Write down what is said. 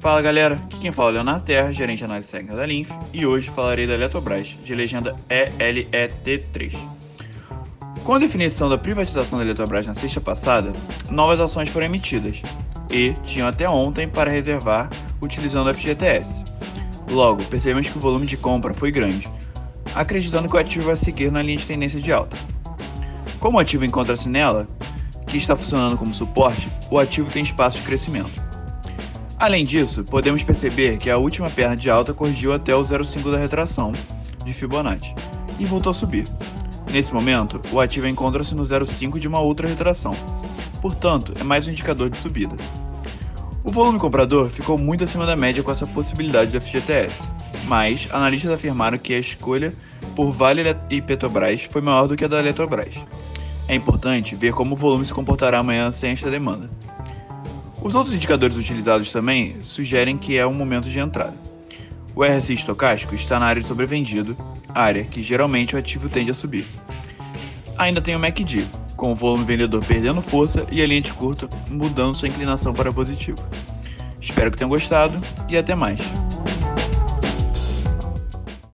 Fala galera, aqui quem fala é Leonardo Terra, gerente de análise técnica da Linf, e hoje falarei da Eletrobras, de legenda ELET3. Com a definição da privatização da Eletrobras na sexta passada, novas ações foram emitidas e tinham até ontem para reservar utilizando o FGTS. Logo, percebemos que o volume de compra foi grande, acreditando que o ativo vai seguir na linha de tendência de alta. Como o ativo encontra-se nela, que está funcionando como suporte, o ativo tem espaço de crescimento. Além disso, podemos perceber que a última perna de alta corrigiu até o 0,5 da retração de Fibonacci e voltou a subir. Nesse momento, o ativo encontra-se no 0,5 de uma outra retração, portanto, é mais um indicador de subida. O volume comprador ficou muito acima da média com essa possibilidade do FGTS, mas analistas afirmaram que a escolha por Vale e Petrobras foi maior do que a da Eletrobras. É importante ver como o volume se comportará amanhã sem esta demanda. Os outros indicadores utilizados também sugerem que é um momento de entrada. O RSI estocástico está na área de sobrevendido, área que geralmente o ativo tende a subir. Ainda tem o MACD, com o volume vendedor perdendo força e a linha de curto mudando sua inclinação para positivo. Espero que tenham gostado e até mais.